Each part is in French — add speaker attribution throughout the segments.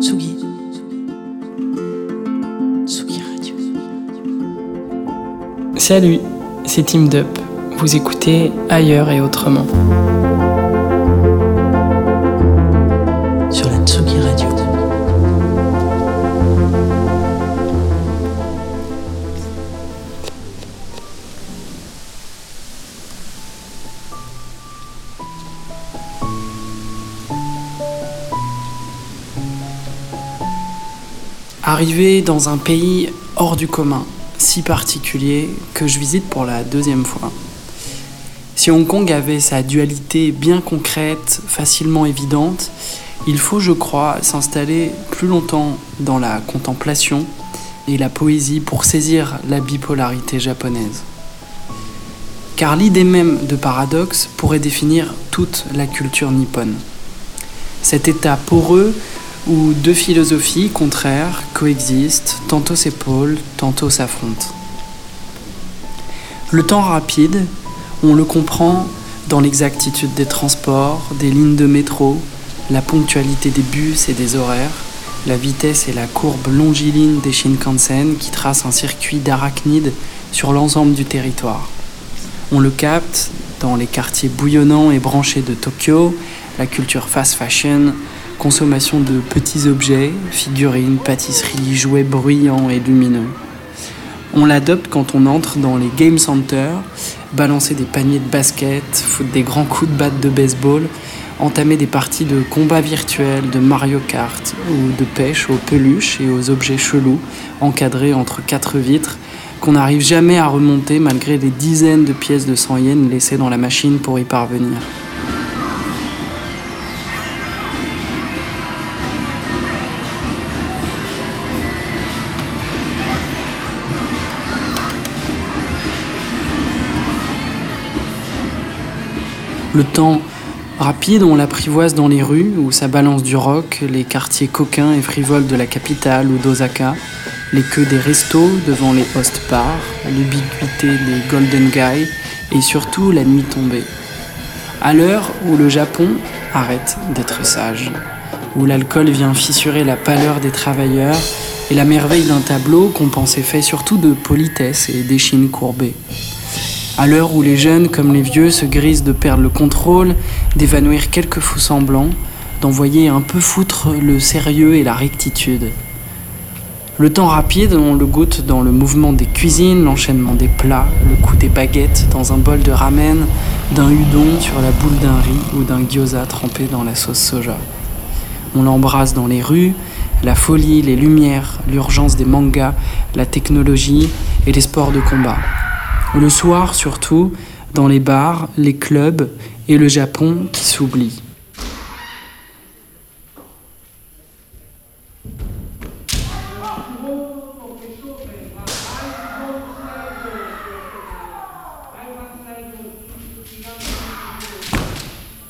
Speaker 1: Tsugi. Tsugi Radio.
Speaker 2: Salut, c'est Team Dup. Vous écoutez ailleurs et autrement. Arrivé dans un pays hors du commun, si particulier, que je visite pour la deuxième fois. Si Hong Kong avait sa dualité bien concrète, facilement évidente, il faut, je crois, s'installer plus longtemps dans la contemplation et la poésie pour saisir la bipolarité japonaise. Car l'idée même de paradoxe pourrait définir toute la culture nippone. Cet état poreux où deux philosophies contraires coexistent, tantôt s'épaulent, tantôt s'affrontent. Le temps rapide, on le comprend dans l'exactitude des transports, des lignes de métro, la ponctualité des bus et des horaires, la vitesse et la courbe longiligne des Shinkansen qui tracent un circuit d'arachnides sur l'ensemble du territoire. On le capte dans les quartiers bouillonnants et branchés de Tokyo, la culture fast fashion, consommation de petits objets, figurines, pâtisseries, jouets bruyants et lumineux. On l'adopte quand on entre dans les game centers, balancer des paniers de basket, foutre des grands coups de batte de baseball, entamer des parties de combat virtuel, de Mario Kart ou de pêche aux peluches et aux objets chelous encadrés entre quatre vitres qu'on n'arrive jamais à remonter malgré les dizaines de pièces de 100 yens laissées dans la machine pour y parvenir. Le temps rapide, on l'apprivoise dans les rues où ça balance du rock, les quartiers coquins et frivoles de la capitale ou d'Osaka, les queues des restos devant les host bars, l'ubiquité des golden guys et surtout la nuit tombée. À l'heure où le Japon arrête d'être sage, où l'alcool vient fissurer la pâleur des travailleurs et la merveille d'un tableau qu'on fait surtout de politesse et d'échines courbées. À l'heure où les jeunes comme les vieux se grisent de perdre le contrôle, d'évanouir quelques fous semblants, d'envoyer un peu foutre le sérieux et la rectitude. Le temps rapide, on le goûte dans le mouvement des cuisines, l'enchaînement des plats, le coup des baguettes dans un bol de ramen, d'un udon sur la boule d'un riz ou d'un gyoza trempé dans la sauce soja. On l'embrasse dans les rues, la folie, les lumières, l'urgence des mangas, la technologie et les sports de combat. Le soir surtout, dans les bars, les clubs et le Japon qui s'oublie.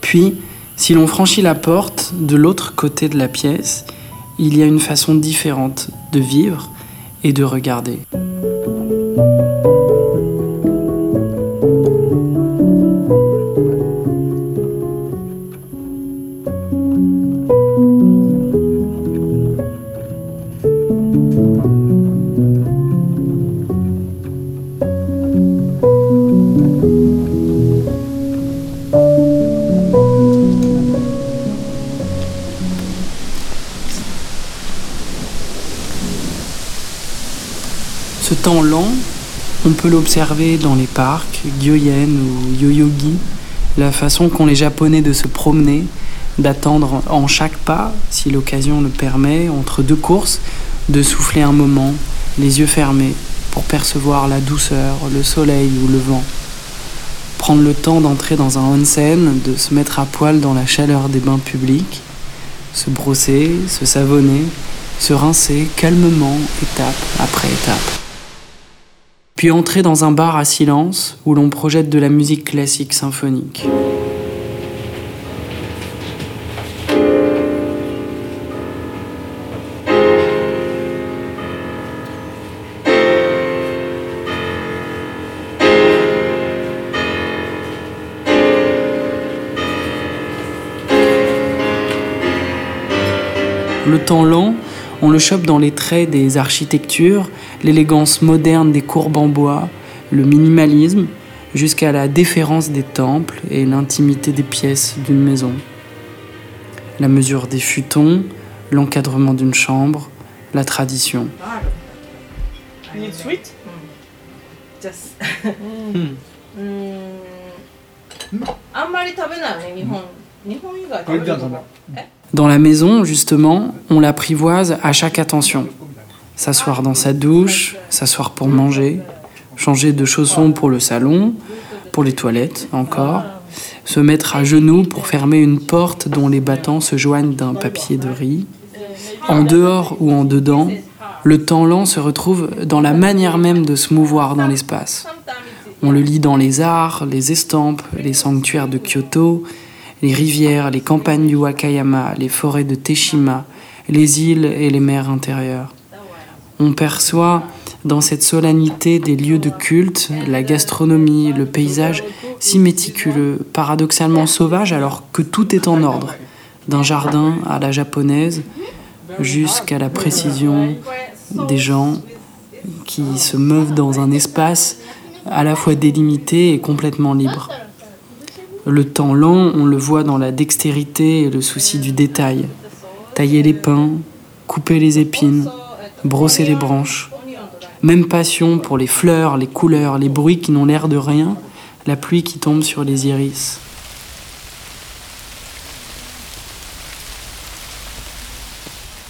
Speaker 2: Puis, si l'on franchit la porte de l'autre côté de la pièce, il y a une façon différente de vivre et de regarder. Temps on peut l'observer dans les parcs, Gyoyen ou Yoyogi, la façon qu'ont les Japonais de se promener, d'attendre en chaque pas, si l'occasion le permet, entre deux courses, de souffler un moment, les yeux fermés, pour percevoir la douceur, le soleil ou le vent. Prendre le temps d'entrer dans un onsen, de se mettre à poil dans la chaleur des bains publics, se brosser, se savonner, se rincer calmement, étape après étape puis entrer dans un bar à silence où l'on projette de la musique classique symphonique. Le temps lent, on le chope dans les traits des architectures, l'élégance moderne des courbes en bois, le minimalisme, jusqu'à la déférence des temples et l'intimité des pièces d'une maison. La mesure des futons, l'encadrement d'une chambre, la tradition. Dans la maison, justement, on l'apprivoise à chaque attention. S'asseoir dans sa douche, s'asseoir pour manger, changer de chaussons pour le salon, pour les toilettes encore, se mettre à genoux pour fermer une porte dont les battants se joignent d'un papier de riz. En dehors ou en dedans, le temps lent se retrouve dans la manière même de se mouvoir dans l'espace. On le lit dans les arts, les estampes, les sanctuaires de Kyoto, les rivières, les campagnes du Wakayama, les forêts de Teshima, les îles et les mers intérieures. On perçoit dans cette solennité des lieux de culte, la gastronomie, le paysage si méticuleux, paradoxalement sauvage alors que tout est en ordre, d'un jardin à la japonaise jusqu'à la précision des gens qui se meuvent dans un espace à la fois délimité et complètement libre. Le temps lent, on le voit dans la dextérité et le souci du détail. Tailler les pins, couper les épines, brosser les branches. Même passion pour les fleurs, les couleurs, les bruits qui n'ont l'air de rien, la pluie qui tombe sur les iris.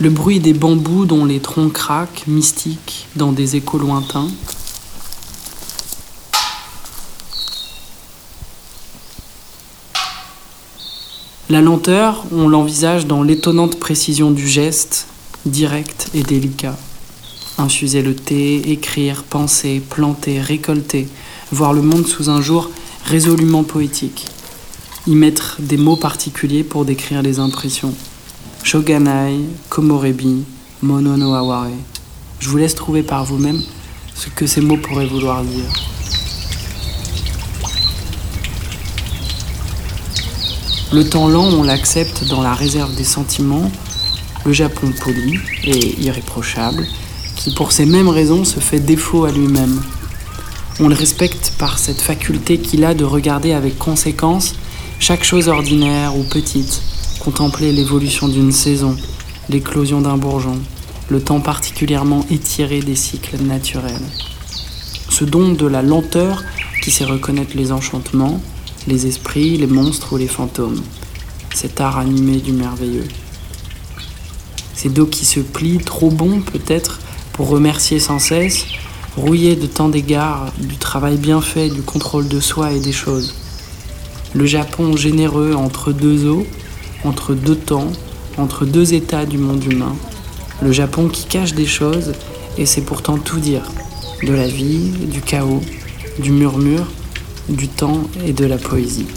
Speaker 2: Le bruit des bambous dont les troncs craquent, mystiques, dans des échos lointains. La lenteur, on l'envisage dans l'étonnante précision du geste, direct et délicat. Infuser le thé, écrire, penser, planter, récolter, voir le monde sous un jour résolument poétique. Y mettre des mots particuliers pour décrire les impressions. Shoganai, Komorebi, Mono no Aware. Je vous laisse trouver par vous-même ce que ces mots pourraient vouloir dire. Le temps lent, on l'accepte dans la réserve des sentiments, le Japon poli et irréprochable, qui pour ces mêmes raisons se fait défaut à lui-même. On le respecte par cette faculté qu'il a de regarder avec conséquence chaque chose ordinaire ou petite, contempler l'évolution d'une saison, l'éclosion d'un bourgeon, le temps particulièrement étiré des cycles naturels. Ce don de la lenteur qui sait reconnaître les enchantements, les esprits, les monstres ou les fantômes. Cet art animé du merveilleux. Ces dos qui se plient, trop bons peut-être, pour remercier sans cesse, rouillés de tant d'égards, du travail bien fait, du contrôle de soi et des choses. Le Japon généreux entre deux eaux, entre deux temps, entre deux états du monde humain. Le Japon qui cache des choses et sait pourtant tout dire. De la vie, du chaos, du murmure, du temps et de la poésie.